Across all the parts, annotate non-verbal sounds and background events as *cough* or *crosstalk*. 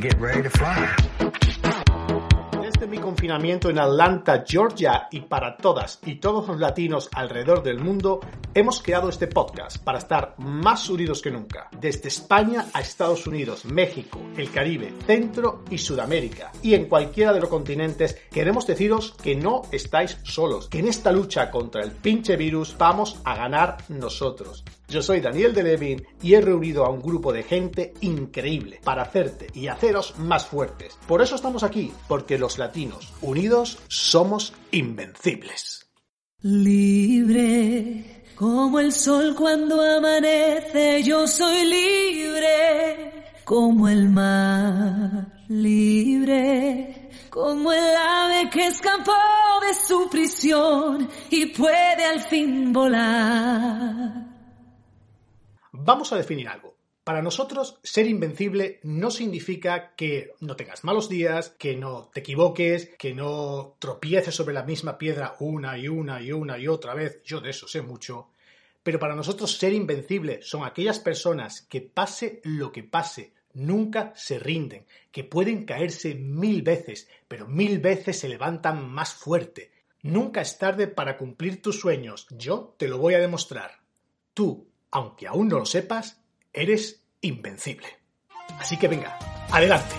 get ready to fly. Desde mi confinamiento en Atlanta, Georgia, y para todas y todos los latinos alrededor del mundo, hemos creado este podcast para estar más unidos que nunca. Desde España a Estados Unidos, México, el Caribe, Centro y Sudamérica, y en cualquiera de los continentes, queremos deciros que no estáis solos, que en esta lucha contra el pinche virus vamos a ganar nosotros. Yo soy Daniel de Levin y he reunido a un grupo de gente increíble para hacerte y haceros más fuertes. Por eso estamos aquí, porque los latinos unidos somos invencibles. Libre como el sol cuando amanece, yo soy libre como el mar. Libre como el ave que escapó de su prisión y puede al fin volar. Vamos a definir algo. Para nosotros, ser invencible no significa que no tengas malos días, que no te equivoques, que no tropieces sobre la misma piedra una y una y una y otra vez. Yo de eso sé mucho. Pero para nosotros ser invencible son aquellas personas que pase lo que pase, nunca se rinden, que pueden caerse mil veces, pero mil veces se levantan más fuerte. Nunca es tarde para cumplir tus sueños. Yo te lo voy a demostrar. Tú, aunque aún no lo sepas, eres invencible. Así que venga, adelante.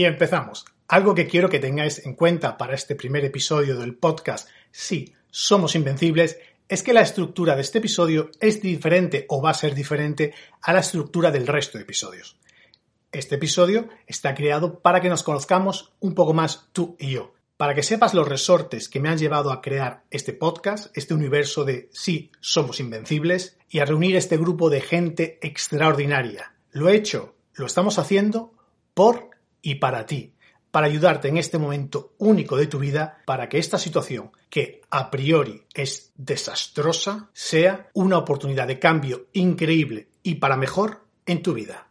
Y empezamos. Algo que quiero que tengáis en cuenta para este primer episodio del podcast, sí, somos invencibles, es que la estructura de este episodio es diferente o va a ser diferente a la estructura del resto de episodios. Este episodio está creado para que nos conozcamos un poco más tú y yo, para que sepas los resortes que me han llevado a crear este podcast, este universo de sí, somos invencibles, y a reunir este grupo de gente extraordinaria. Lo he hecho, lo estamos haciendo por y para ti, para ayudarte en este momento único de tu vida, para que esta situación, que a priori es desastrosa, sea una oportunidad de cambio increíble y para mejor en tu vida.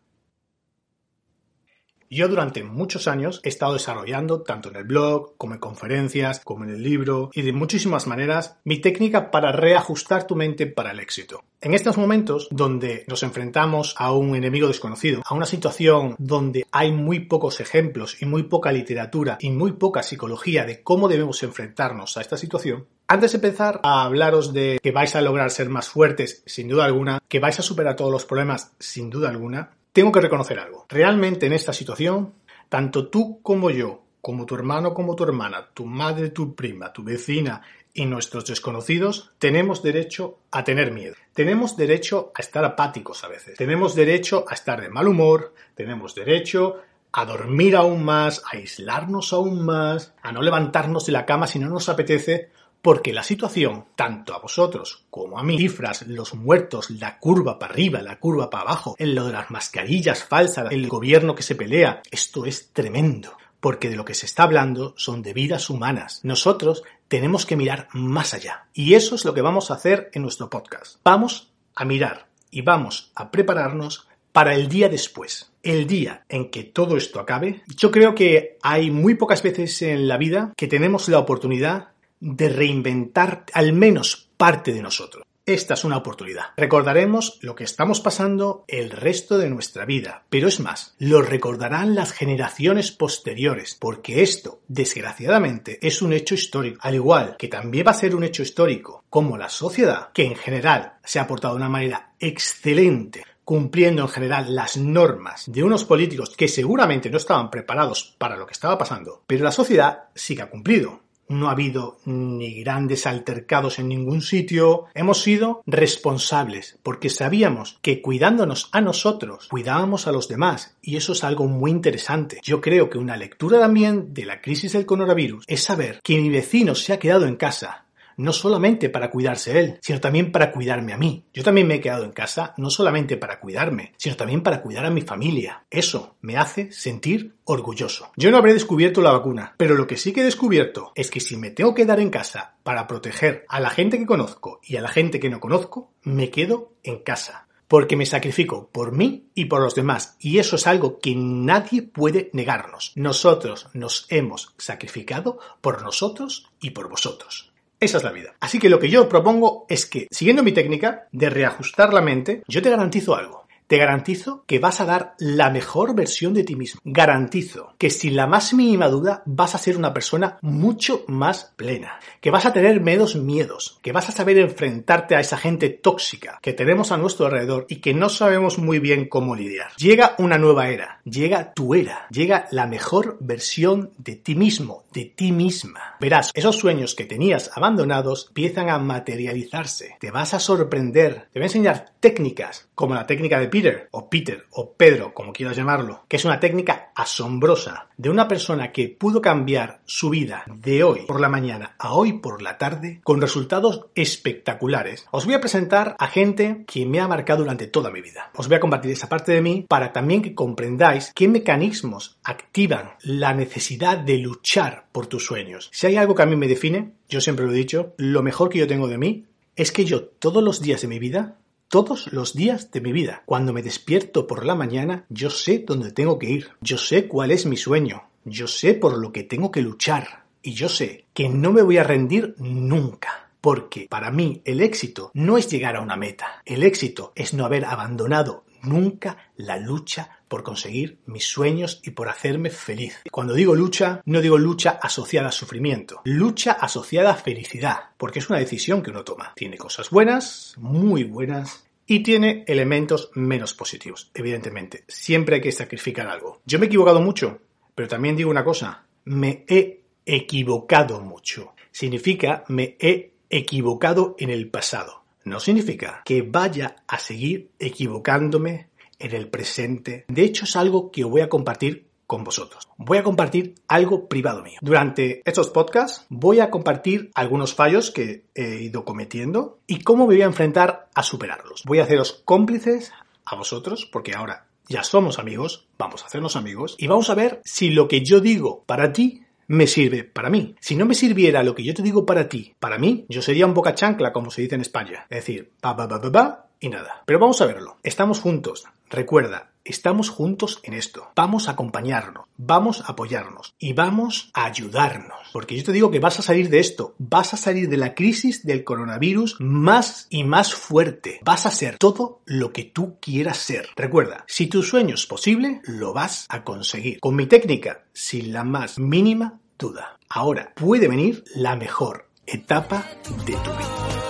Yo durante muchos años he estado desarrollando, tanto en el blog, como en conferencias, como en el libro, y de muchísimas maneras, mi técnica para reajustar tu mente para el éxito. En estos momentos donde nos enfrentamos a un enemigo desconocido, a una situación donde hay muy pocos ejemplos y muy poca literatura y muy poca psicología de cómo debemos enfrentarnos a esta situación, antes de empezar a hablaros de que vais a lograr ser más fuertes, sin duda alguna, que vais a superar todos los problemas, sin duda alguna, tengo que reconocer algo. Realmente en esta situación, tanto tú como yo, como tu hermano, como tu hermana, tu madre, tu prima, tu vecina y nuestros desconocidos, tenemos derecho a tener miedo. Tenemos derecho a estar apáticos a veces. Tenemos derecho a estar de mal humor. Tenemos derecho a dormir aún más, a aislarnos aún más, a no levantarnos de la cama si no nos apetece, porque la situación, tanto a vosotros como a mí, cifras, los muertos, la curva para arriba, la curva para abajo, en lo de las mascarillas falsas, el gobierno que se pelea, esto es tremendo. Porque de lo que se está hablando son de vidas humanas. Nosotros tenemos que mirar más allá. Y eso es lo que vamos a hacer en nuestro podcast. Vamos a mirar y vamos a prepararnos para el día después, el día en que todo esto acabe. Yo creo que hay muy pocas veces en la vida que tenemos la oportunidad de reinventar al menos parte de nosotros. Esta es una oportunidad. Recordaremos lo que estamos pasando el resto de nuestra vida, pero es más, lo recordarán las generaciones posteriores, porque esto, desgraciadamente, es un hecho histórico, al igual que también va a ser un hecho histórico, como la sociedad, que en general se ha portado de una manera excelente cumpliendo en general las normas de unos políticos que seguramente no estaban preparados para lo que estaba pasando, pero la sociedad sí que ha cumplido. No ha habido ni grandes altercados en ningún sitio. Hemos sido responsables porque sabíamos que cuidándonos a nosotros, cuidábamos a los demás. Y eso es algo muy interesante. Yo creo que una lectura también de la crisis del coronavirus es saber que mi vecino se ha quedado en casa no solamente para cuidarse él, sino también para cuidarme a mí. Yo también me he quedado en casa no solamente para cuidarme, sino también para cuidar a mi familia. Eso me hace sentir orgulloso. Yo no habré descubierto la vacuna, pero lo que sí que he descubierto es que si me tengo que quedar en casa para proteger a la gente que conozco y a la gente que no conozco, me quedo en casa porque me sacrifico por mí y por los demás. Y eso es algo que nadie puede negarnos. Nosotros nos hemos sacrificado por nosotros y por vosotros. Esa es la vida. Así que lo que yo propongo es que, siguiendo mi técnica de reajustar la mente, yo te garantizo algo. Te garantizo que vas a dar la mejor versión de ti mismo. Garantizo que sin la más mínima duda vas a ser una persona mucho más plena, que vas a tener menos miedos, que vas a saber enfrentarte a esa gente tóxica que tenemos a nuestro alrededor y que no sabemos muy bien cómo lidiar. Llega una nueva era, llega tu era, llega la mejor versión de ti mismo, de ti misma. Verás, esos sueños que tenías abandonados empiezan a materializarse. Te vas a sorprender. Te voy a enseñar técnicas como la técnica de Peter o Peter o Pedro, como quieras llamarlo, que es una técnica asombrosa de una persona que pudo cambiar su vida de hoy por la mañana a hoy por la tarde con resultados espectaculares. Os voy a presentar a gente que me ha marcado durante toda mi vida. Os voy a compartir esa parte de mí para también que comprendáis qué mecanismos activan la necesidad de luchar por tus sueños. Si hay algo que a mí me define, yo siempre lo he dicho, lo mejor que yo tengo de mí es que yo todos los días de mi vida todos los días de mi vida. Cuando me despierto por la mañana, yo sé dónde tengo que ir. Yo sé cuál es mi sueño. Yo sé por lo que tengo que luchar. Y yo sé que no me voy a rendir nunca. Porque para mí el éxito no es llegar a una meta. El éxito es no haber abandonado nunca la lucha por conseguir mis sueños y por hacerme feliz. Cuando digo lucha, no digo lucha asociada a sufrimiento, lucha asociada a felicidad, porque es una decisión que uno toma. Tiene cosas buenas, muy buenas, y tiene elementos menos positivos, evidentemente. Siempre hay que sacrificar algo. Yo me he equivocado mucho, pero también digo una cosa, me he equivocado mucho. Significa me he equivocado en el pasado. No significa que vaya a seguir equivocándome en el presente. De hecho, es algo que voy a compartir con vosotros. Voy a compartir algo privado mío. Durante estos podcasts voy a compartir algunos fallos que he ido cometiendo y cómo me voy a enfrentar a superarlos. Voy a haceros cómplices a vosotros porque ahora ya somos amigos, vamos a hacernos amigos y vamos a ver si lo que yo digo para ti me sirve para mí. Si no me sirviera lo que yo te digo para ti, para mí, yo sería un boca chancla, como se dice en España. Es decir, pa, pa, pa, pa, pa y nada. Pero vamos a verlo. Estamos juntos. Recuerda, estamos juntos en esto. Vamos a acompañarnos, vamos a apoyarnos y vamos a ayudarnos. Porque yo te digo que vas a salir de esto, vas a salir de la crisis del coronavirus más y más fuerte. Vas a ser todo lo que tú quieras ser. Recuerda, si tu sueño es posible, lo vas a conseguir. Con mi técnica, sin la más mínima duda. Ahora puede venir la mejor etapa de tu vida.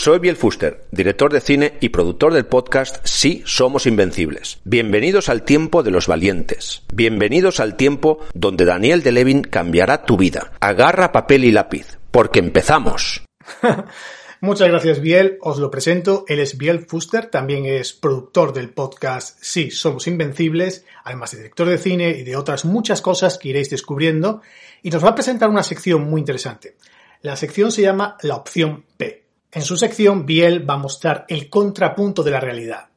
Soy Biel Fuster, director de cine y productor del podcast Sí Somos Invencibles. Bienvenidos al tiempo de los valientes. Bienvenidos al tiempo donde Daniel de Levin cambiará tu vida. Agarra papel y lápiz, porque empezamos. *laughs* Muchas gracias, Biel. Os lo presento. Él es Biel Fuster, también es productor del podcast Sí, Somos Invencibles, además de director de cine y de otras muchas cosas que iréis descubriendo. Y nos va a presentar una sección muy interesante. La sección se llama La opción P. En su sección, Biel va a mostrar el contrapunto de la realidad.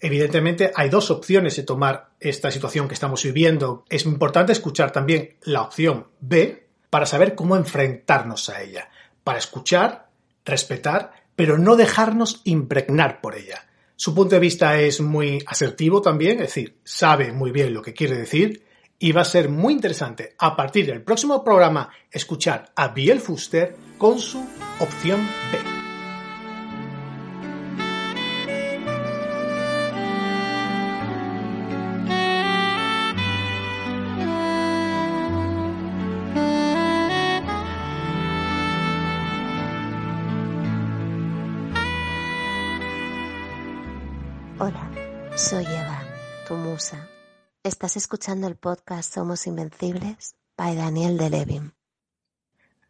Evidentemente hay dos opciones de tomar esta situación que estamos viviendo. Es importante escuchar también la opción B para saber cómo enfrentarnos a ella, para escuchar, respetar, pero no dejarnos impregnar por ella. Su punto de vista es muy asertivo también, es decir, sabe muy bien lo que quiere decir y va a ser muy interesante a partir del próximo programa escuchar a Biel Fuster con su opción B. soy Eva, tu musa. Estás escuchando el podcast Somos Invencibles by Daniel de Levin.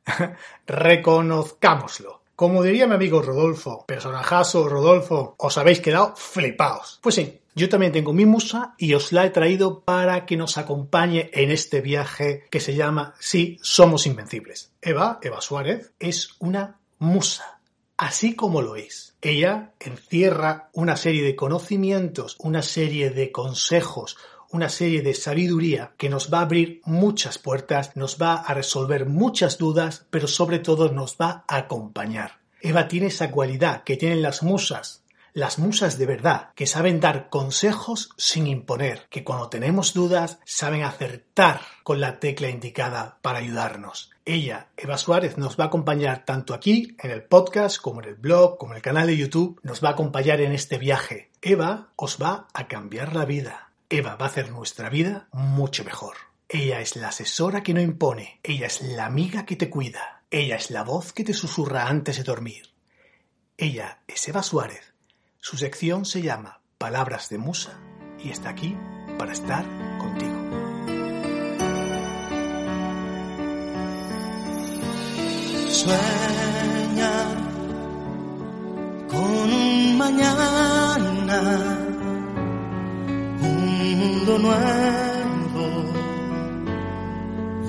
*laughs* Reconozcámoslo. Como diría mi amigo Rodolfo, personajazo Rodolfo, os habéis quedado flipaos. Pues sí, yo también tengo mi musa y os la he traído para que nos acompañe en este viaje que se llama Sí, somos invencibles. Eva, Eva Suárez, es una musa, así como lo es. Ella encierra una serie de conocimientos, una serie de consejos, una serie de sabiduría que nos va a abrir muchas puertas, nos va a resolver muchas dudas, pero sobre todo nos va a acompañar. Eva tiene esa cualidad que tienen las musas, las musas de verdad, que saben dar consejos sin imponer, que cuando tenemos dudas saben acertar con la tecla indicada para ayudarnos. Ella, Eva Suárez, nos va a acompañar tanto aquí, en el podcast, como en el blog, como en el canal de YouTube, nos va a acompañar en este viaje. Eva os va a cambiar la vida. Eva va a hacer nuestra vida mucho mejor. Ella es la asesora que no impone, ella es la amiga que te cuida, ella es la voz que te susurra antes de dormir. Ella es Eva Suárez. Su sección se llama Palabras de Musa y está aquí para estar contigo. Sueña con un mañana, un mundo nuevo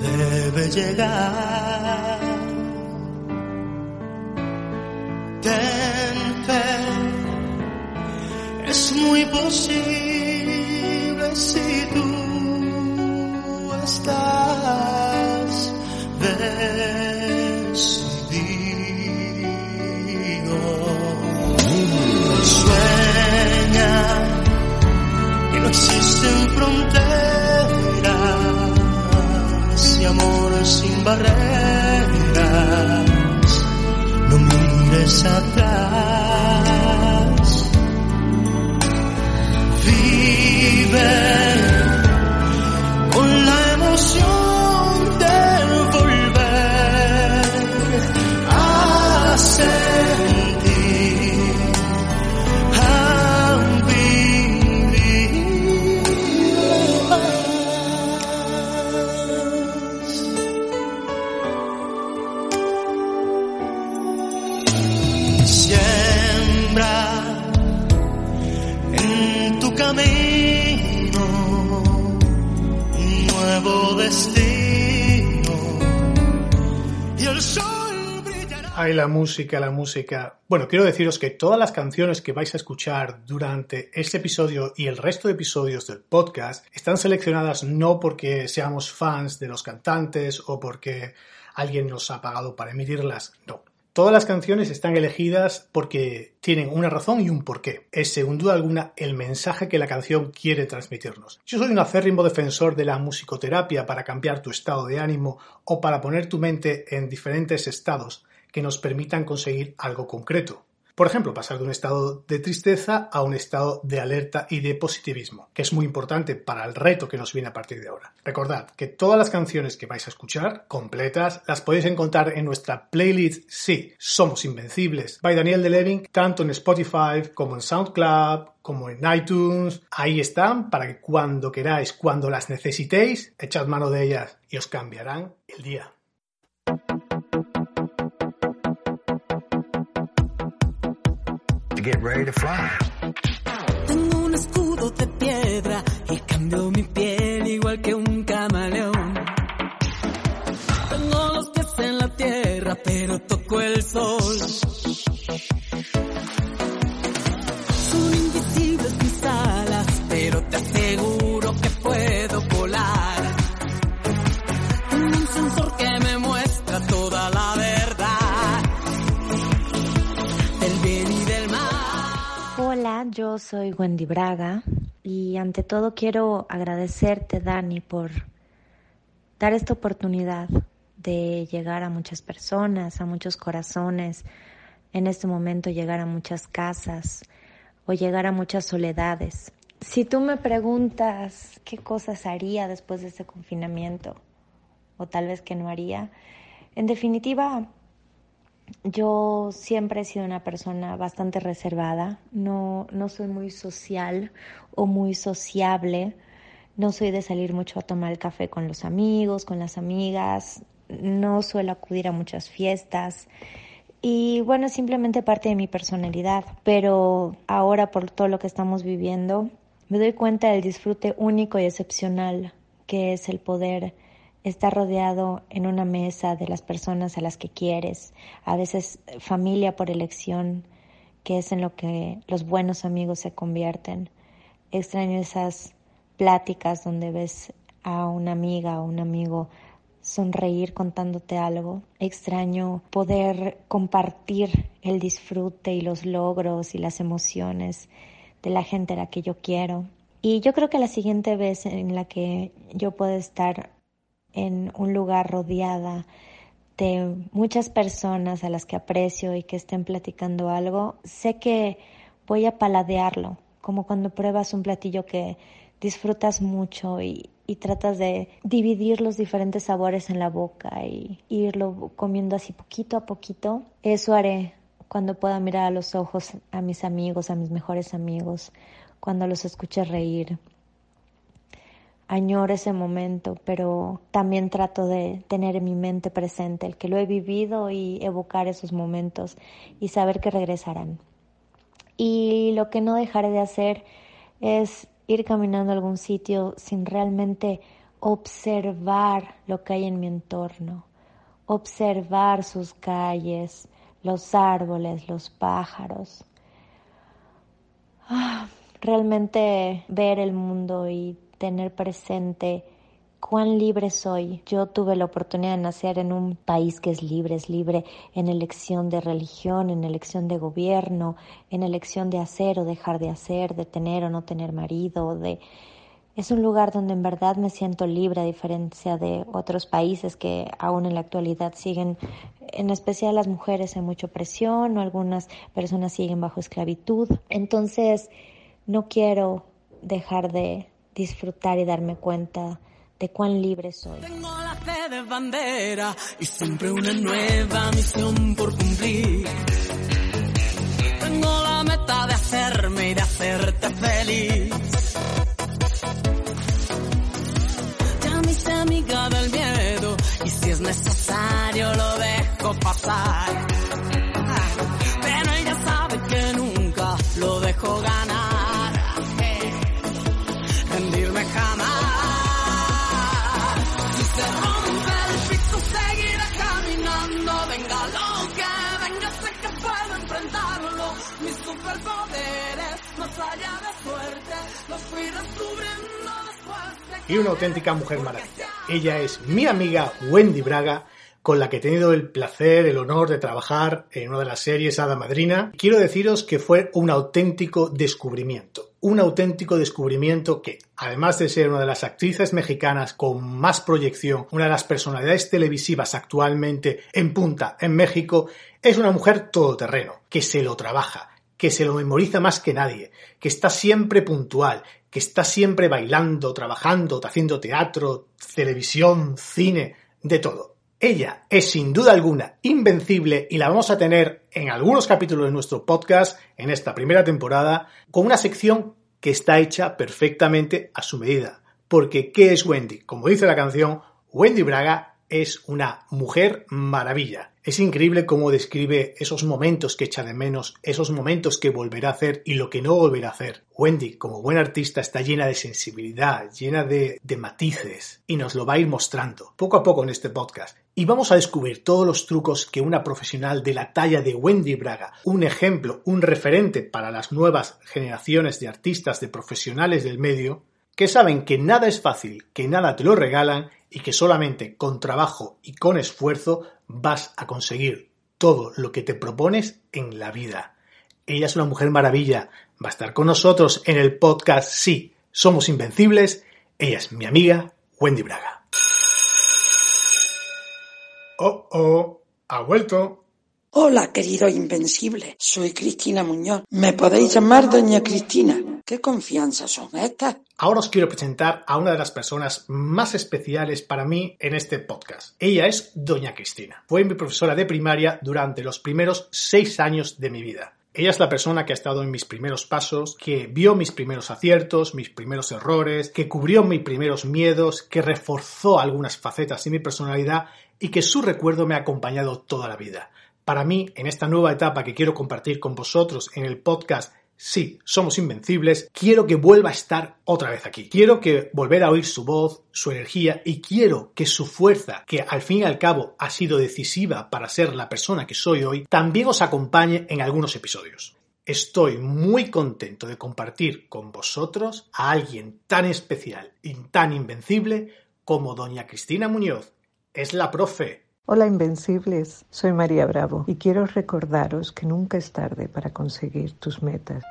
debe llegar. Fe, es muy posible si tú estás decidido. Sueña que no existen fronteras y amor sin barreras. No mires atrás. Con la emoción la música, la música. Bueno, quiero deciros que todas las canciones que vais a escuchar durante este episodio y el resto de episodios del podcast están seleccionadas no porque seamos fans de los cantantes o porque alguien nos ha pagado para emitirlas, no. Todas las canciones están elegidas porque tienen una razón y un porqué. Es, sin duda alguna, el mensaje que la canción quiere transmitirnos. Yo soy un acérrimo defensor de la musicoterapia para cambiar tu estado de ánimo o para poner tu mente en diferentes estados que nos permitan conseguir algo concreto. Por ejemplo, pasar de un estado de tristeza a un estado de alerta y de positivismo, que es muy importante para el reto que nos viene a partir de ahora. Recordad que todas las canciones que vais a escuchar, completas, las podéis encontrar en nuestra playlist Sí, Somos Invencibles, by Daniel de Levin, tanto en Spotify como en SoundCloud, como en iTunes. Ahí están para que cuando queráis, cuando las necesitéis, echad mano de ellas y os cambiarán el día. Get ready to fly. Tengo un escudo de piedra y cambio mi piel igual que un camaleón. Tengo los pies en la tierra, pero toco el sol. Soy Wendy Braga y ante todo quiero agradecerte, Dani, por dar esta oportunidad de llegar a muchas personas, a muchos corazones, en este momento llegar a muchas casas o llegar a muchas soledades. Si tú me preguntas qué cosas haría después de este confinamiento, o tal vez que no haría, en definitiva, yo siempre he sido una persona bastante reservada, no, no soy muy social o muy sociable, no soy de salir mucho a tomar el café con los amigos, con las amigas, no suelo acudir a muchas fiestas y bueno, simplemente parte de mi personalidad, pero ahora por todo lo que estamos viviendo, me doy cuenta del disfrute único y excepcional que es el poder estar rodeado en una mesa de las personas a las que quieres, a veces familia por elección, que es en lo que los buenos amigos se convierten. Extraño esas pláticas donde ves a una amiga o un amigo sonreír contándote algo. Extraño poder compartir el disfrute y los logros y las emociones de la gente a la que yo quiero. Y yo creo que la siguiente vez en la que yo pueda estar en un lugar rodeada de muchas personas a las que aprecio y que estén platicando algo, sé que voy a paladearlo, como cuando pruebas un platillo que disfrutas mucho y, y tratas de dividir los diferentes sabores en la boca y irlo comiendo así poquito a poquito. Eso haré cuando pueda mirar a los ojos a mis amigos, a mis mejores amigos, cuando los escuche reír, añoro ese momento, pero también trato de tener en mi mente presente el que lo he vivido y evocar esos momentos y saber que regresarán. Y lo que no dejaré de hacer es ir caminando a algún sitio sin realmente observar lo que hay en mi entorno, observar sus calles, los árboles, los pájaros. Ah, realmente ver el mundo y tener presente cuán libre soy. Yo tuve la oportunidad de nacer en un país que es libre, es libre en elección de religión, en elección de gobierno, en elección de hacer o dejar de hacer, de tener o no tener marido, de es un lugar donde en verdad me siento libre a diferencia de otros países que aún en la actualidad siguen, en especial las mujeres, en mucha presión o algunas personas siguen bajo esclavitud. Entonces, no quiero dejar de disfrutar y darme cuenta de cuán libre soy. Tengo la fe de bandera y siempre una nueva misión por cumplir. Tengo la meta de hacerme y de hacerte feliz. Ya me hice amiga del miedo y si es necesario lo dejo pasar. Y una auténtica mujer maravilla. Ella es mi amiga Wendy Braga, con la que he tenido el placer, el honor de trabajar en una de las series Hada Madrina. Quiero deciros que fue un auténtico descubrimiento. Un auténtico descubrimiento que, además de ser una de las actrices mexicanas con más proyección, una de las personalidades televisivas actualmente en punta en México, es una mujer todoterreno, que se lo trabaja, que se lo memoriza más que nadie, que está siempre puntual, que está siempre bailando, trabajando, haciendo teatro, televisión, cine, de todo. Ella es sin duda alguna invencible y la vamos a tener en algunos capítulos de nuestro podcast en esta primera temporada con una sección que está hecha perfectamente a su medida. Porque ¿qué es Wendy? Como dice la canción, Wendy Braga es una mujer maravilla. Es increíble cómo describe esos momentos que echa de menos, esos momentos que volverá a hacer y lo que no volverá a hacer. Wendy, como buena artista, está llena de sensibilidad, llena de, de matices y nos lo va a ir mostrando poco a poco en este podcast. Y vamos a descubrir todos los trucos que una profesional de la talla de Wendy Braga, un ejemplo, un referente para las nuevas generaciones de artistas, de profesionales del medio, que saben que nada es fácil, que nada te lo regalan y que solamente con trabajo y con esfuerzo vas a conseguir todo lo que te propones en la vida. Ella es una mujer maravilla. Va a estar con nosotros en el podcast Sí, somos invencibles. Ella es mi amiga Wendy Braga. Oh, oh, ha vuelto. Hola, querido Invencible. Soy Cristina Muñoz. Me podéis llamar Doña Cristina. ¿Qué confianza son estas? Ahora os quiero presentar a una de las personas más especiales para mí en este podcast. Ella es Doña Cristina. Fue mi profesora de primaria durante los primeros seis años de mi vida. Ella es la persona que ha estado en mis primeros pasos, que vio mis primeros aciertos, mis primeros errores, que cubrió mis primeros miedos, que reforzó algunas facetas de mi personalidad y que su recuerdo me ha acompañado toda la vida. Para mí, en esta nueva etapa que quiero compartir con vosotros en el podcast Sí, somos invencibles, quiero que vuelva a estar otra vez aquí. Quiero que volver a oír su voz, su energía y quiero que su fuerza, que al fin y al cabo ha sido decisiva para ser la persona que soy hoy, también os acompañe en algunos episodios. Estoy muy contento de compartir con vosotros a alguien tan especial y tan invencible como doña Cristina Muñoz. Es la profe, Hola Invencibles, soy María Bravo y quiero recordaros que nunca es tarde para conseguir tus metas.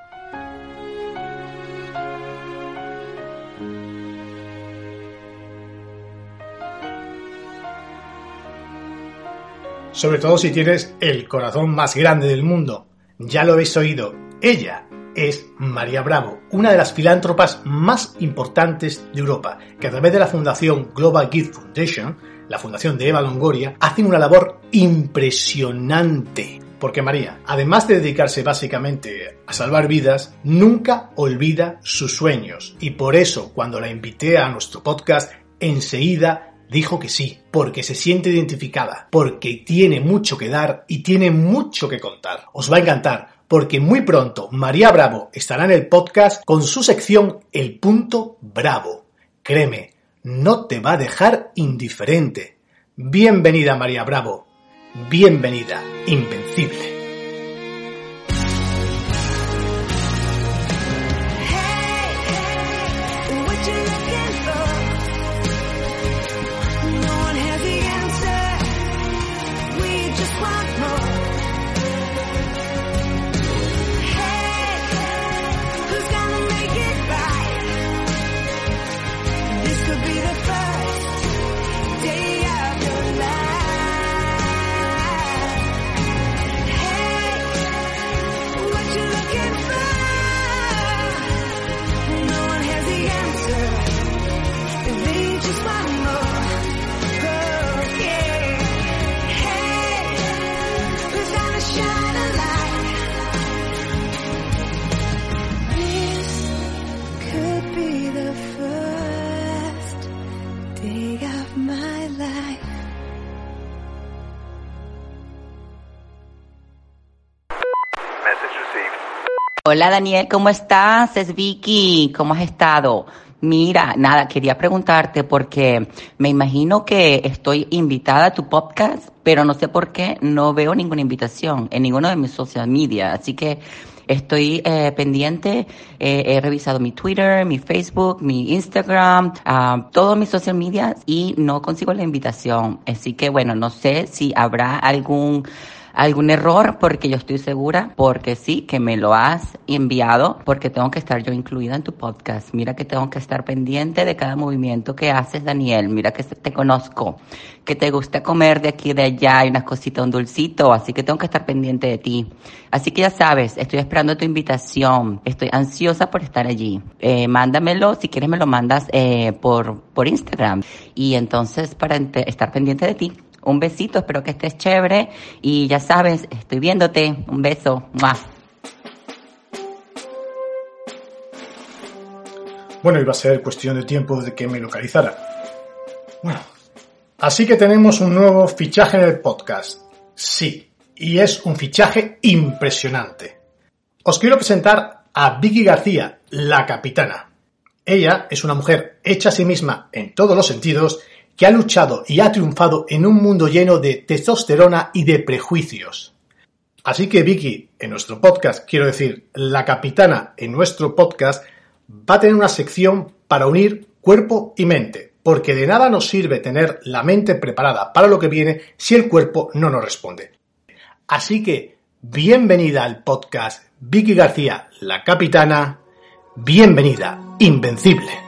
sobre todo si tienes el corazón más grande del mundo. Ya lo habéis oído, ella es María Bravo, una de las filántropas más importantes de Europa, que a través de la fundación Global Gift Foundation, la fundación de Eva Longoria, hacen una labor impresionante. Porque María, además de dedicarse básicamente a salvar vidas, nunca olvida sus sueños. Y por eso, cuando la invité a nuestro podcast, enseguida dijo que sí, porque se siente identificada, porque tiene mucho que dar y tiene mucho que contar. Os va a encantar, porque muy pronto María Bravo estará en el podcast con su sección El punto bravo. Créeme, no te va a dejar indiferente. Bienvenida María Bravo, bienvenida, invencible. Hola Daniel, ¿cómo estás? Es Vicky, ¿cómo has estado? Mira, nada, quería preguntarte porque me imagino que estoy invitada a tu podcast, pero no sé por qué no veo ninguna invitación en ninguno de mis social media, así que estoy eh, pendiente, eh, he revisado mi Twitter, mi Facebook, mi Instagram, ah, todos mis social media y no consigo la invitación, así que bueno, no sé si habrá algún algún error porque yo estoy segura, porque sí, que me lo has enviado, porque tengo que estar yo incluida en tu podcast. Mira que tengo que estar pendiente de cada movimiento que haces, Daniel. Mira que te conozco, que te gusta comer de aquí y de allá, hay unas cositas, un dulcito, así que tengo que estar pendiente de ti. Así que ya sabes, estoy esperando tu invitación. Estoy ansiosa por estar allí. Eh, mándamelo, si quieres me lo mandas eh, por, por Instagram. Y entonces para estar pendiente de ti. Un besito, espero que estés chévere y ya sabes, estoy viéndote. Un beso. ¡Mua! Bueno, iba a ser cuestión de tiempo de que me localizara. Bueno, así que tenemos un nuevo fichaje en el podcast. Sí, y es un fichaje impresionante. Os quiero presentar a Vicky García, la capitana. Ella es una mujer hecha a sí misma en todos los sentidos que ha luchado y ha triunfado en un mundo lleno de testosterona y de prejuicios. Así que Vicky, en nuestro podcast, quiero decir, la capitana en nuestro podcast, va a tener una sección para unir cuerpo y mente, porque de nada nos sirve tener la mente preparada para lo que viene si el cuerpo no nos responde. Así que, bienvenida al podcast Vicky García, la capitana, bienvenida, invencible.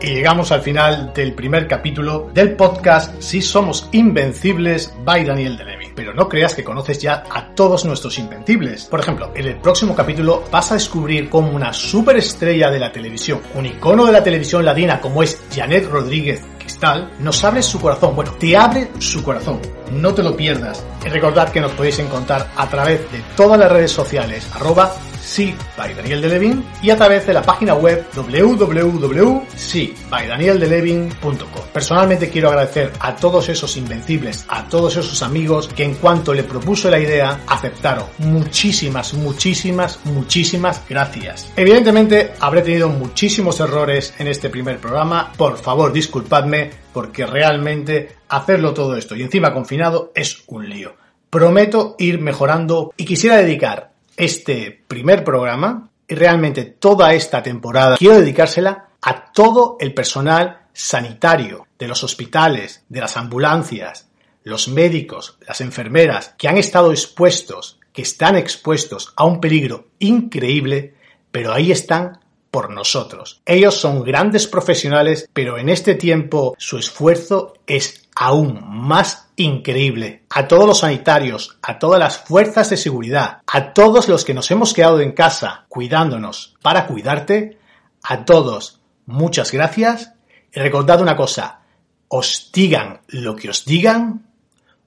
Y llegamos al final del primer capítulo del podcast Si somos invencibles by Daniel Levy. Pero no creas que conoces ya a todos nuestros invencibles. Por ejemplo, en el próximo capítulo vas a descubrir cómo una superestrella de la televisión, un icono de la televisión latina como es Janet Rodríguez Cristal, nos abre su corazón. Bueno, te abre su corazón. No te lo pierdas. Y recordad que nos podéis encontrar a través de todas las redes sociales, arroba sí by Daniel de Levin y a través de la página web www.sibydanieldelevin.com. Personalmente quiero agradecer a todos esos invencibles, a todos esos amigos que en cuanto le propuso la idea aceptaron. Muchísimas, muchísimas, muchísimas gracias. Evidentemente habré tenido muchísimos errores en este primer programa. Por favor, disculpadme porque realmente hacerlo todo esto y encima confinado es un lío. Prometo ir mejorando y quisiera dedicar este primer programa y realmente toda esta temporada quiero dedicársela a todo el personal sanitario de los hospitales, de las ambulancias, los médicos, las enfermeras que han estado expuestos, que están expuestos a un peligro increíble, pero ahí están por nosotros. Ellos son grandes profesionales, pero en este tiempo su esfuerzo es aún más increíble. A todos los sanitarios, a todas las fuerzas de seguridad, a todos los que nos hemos quedado en casa cuidándonos para cuidarte, a todos, muchas gracias. Y recordad una cosa, os digan lo que os digan,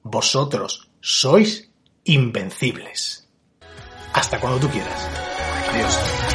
vosotros sois invencibles. Hasta cuando tú quieras. Adiós.